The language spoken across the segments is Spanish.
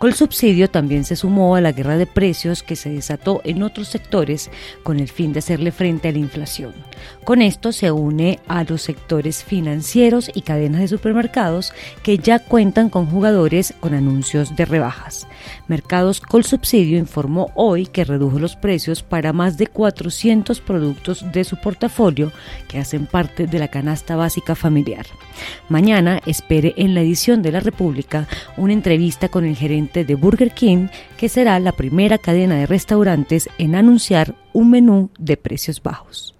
Colsubsidio también se sumó a la guerra de precios que se desató en otros sectores con el fin de hacerle frente a la inflación. Con esto se une a los sectores financieros y cadenas de supermercados que ya cuentan con jugadores con anuncios de rebajas. Mercados Colsubsidio informó hoy que redujo los precios para más de 400 productos de su portafolio que hacen parte de la canasta básica familiar. Mañana espere en la edición de La República una entrevista con el gerente de Burger King, que será la primera cadena de restaurantes en anunciar un menú de precios bajos.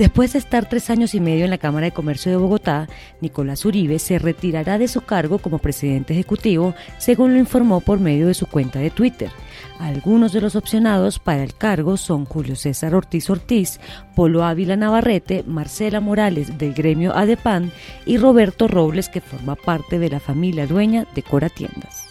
Después de estar tres años y medio en la Cámara de Comercio de Bogotá, Nicolás Uribe se retirará de su cargo como presidente ejecutivo, según lo informó por medio de su cuenta de Twitter. Algunos de los opcionados para el cargo son Julio César Ortiz Ortiz, Polo Ávila Navarrete, Marcela Morales del gremio ADEPAN y Roberto Robles, que forma parte de la familia dueña de Cora Tiendas.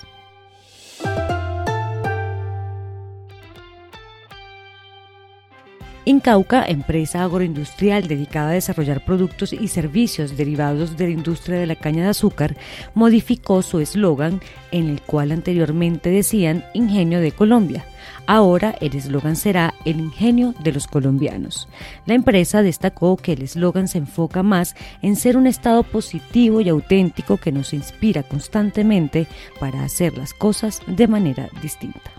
Incauca, empresa agroindustrial dedicada a desarrollar productos y servicios derivados de la industria de la caña de azúcar, modificó su eslogan en el cual anteriormente decían Ingenio de Colombia. Ahora el eslogan será El ingenio de los colombianos. La empresa destacó que el eslogan se enfoca más en ser un estado positivo y auténtico que nos inspira constantemente para hacer las cosas de manera distinta.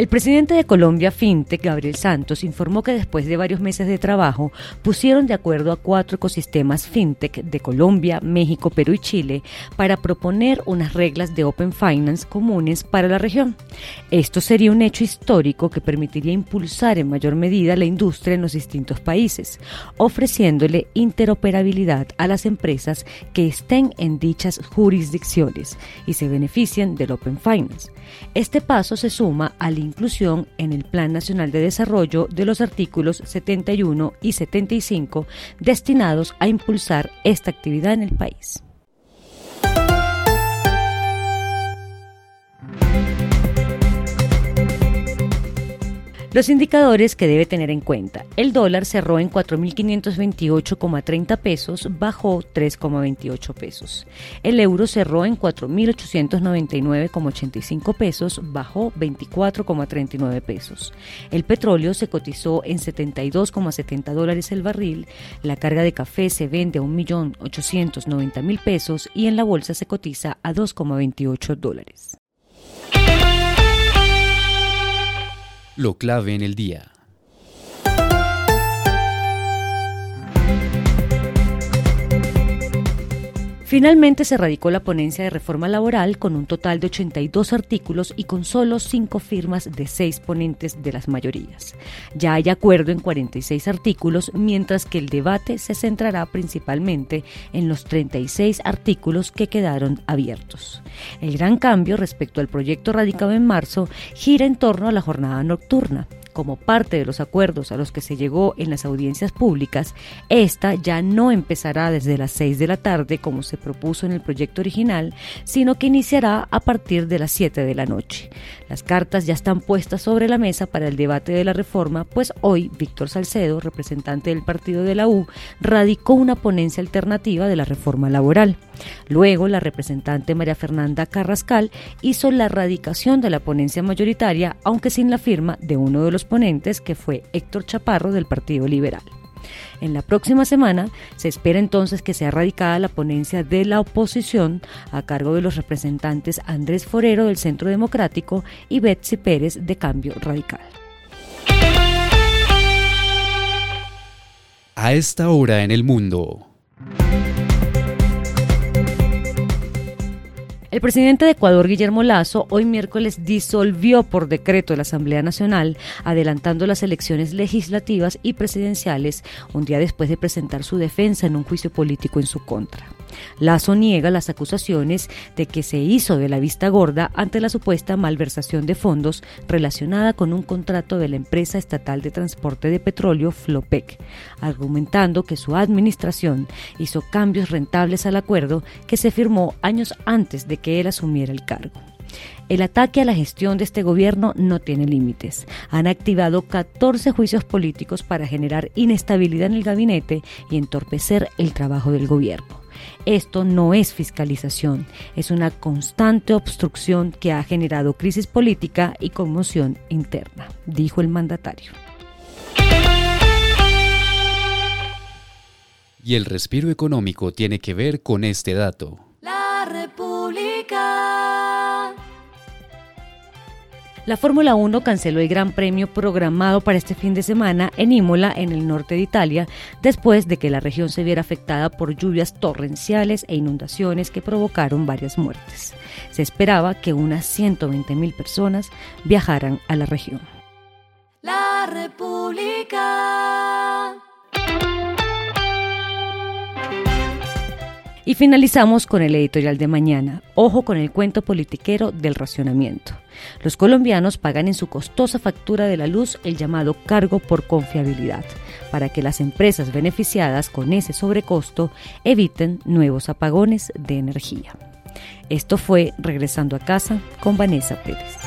El presidente de Colombia FinTech, Gabriel Santos, informó que después de varios meses de trabajo pusieron de acuerdo a cuatro ecosistemas FinTech de Colombia, México, Perú y Chile para proponer unas reglas de Open Finance comunes para la región. Esto sería un hecho histórico que permitiría impulsar en mayor medida la industria en los distintos países, ofreciéndole interoperabilidad a las empresas que estén en dichas jurisdicciones y se beneficien del Open Finance. Este paso se suma al inclusión en el Plan Nacional de Desarrollo de los artículos 71 y 75 destinados a impulsar esta actividad en el país. Los indicadores que debe tener en cuenta. El dólar cerró en 4.528,30 pesos, bajó 3,28 pesos. El euro cerró en 4.899,85 pesos, bajó 24,39 pesos. El petróleo se cotizó en 72,70 dólares el barril. La carga de café se vende a 1.890.000 pesos y en la bolsa se cotiza a 2,28 dólares. Lo clave en el día. Finalmente se radicó la ponencia de reforma laboral con un total de 82 artículos y con solo 5 firmas de 6 ponentes de las mayorías. Ya hay acuerdo en 46 artículos, mientras que el debate se centrará principalmente en los 36 artículos que quedaron abiertos. El gran cambio respecto al proyecto radicado en marzo gira en torno a la jornada nocturna como parte de los acuerdos a los que se llegó en las audiencias públicas, esta ya no empezará desde las 6 de la tarde como se propuso en el proyecto original, sino que iniciará a partir de las 7 de la noche. Las cartas ya están puestas sobre la mesa para el debate de la reforma, pues hoy Víctor Salcedo, representante del partido de la U, radicó una ponencia alternativa de la reforma laboral. Luego, la representante María Fernanda Carrascal hizo la radicación de la ponencia mayoritaria, aunque sin la firma de uno de los que fue Héctor Chaparro del Partido Liberal. En la próxima semana se espera entonces que sea radicada la ponencia de la oposición a cargo de los representantes Andrés Forero del Centro Democrático y Betsy Pérez de Cambio Radical. A esta hora en el mundo. El presidente de Ecuador, Guillermo Lazo, hoy miércoles disolvió por decreto la Asamblea Nacional, adelantando las elecciones legislativas y presidenciales un día después de presentar su defensa en un juicio político en su contra. Lazo niega las acusaciones de que se hizo de la vista gorda ante la supuesta malversación de fondos relacionada con un contrato de la empresa estatal de transporte de petróleo Flopec, argumentando que su administración hizo cambios rentables al acuerdo que se firmó años antes de que él asumiera el cargo. El ataque a la gestión de este gobierno no tiene límites. Han activado 14 juicios políticos para generar inestabilidad en el gabinete y entorpecer el trabajo del gobierno. Esto no es fiscalización, es una constante obstrucción que ha generado crisis política y conmoción interna, dijo el mandatario. Y el respiro económico tiene que ver con este dato. La Fórmula 1 canceló el Gran Premio programado para este fin de semana en Imola, en el norte de Italia, después de que la región se viera afectada por lluvias torrenciales e inundaciones que provocaron varias muertes. Se esperaba que unas 120.000 personas viajaran a la región. La República. Y finalizamos con el editorial de mañana. Ojo con el cuento politiquero del racionamiento. Los colombianos pagan en su costosa factura de la luz el llamado cargo por confiabilidad, para que las empresas beneficiadas con ese sobrecosto eviten nuevos apagones de energía. Esto fue Regresando a casa con Vanessa Pérez.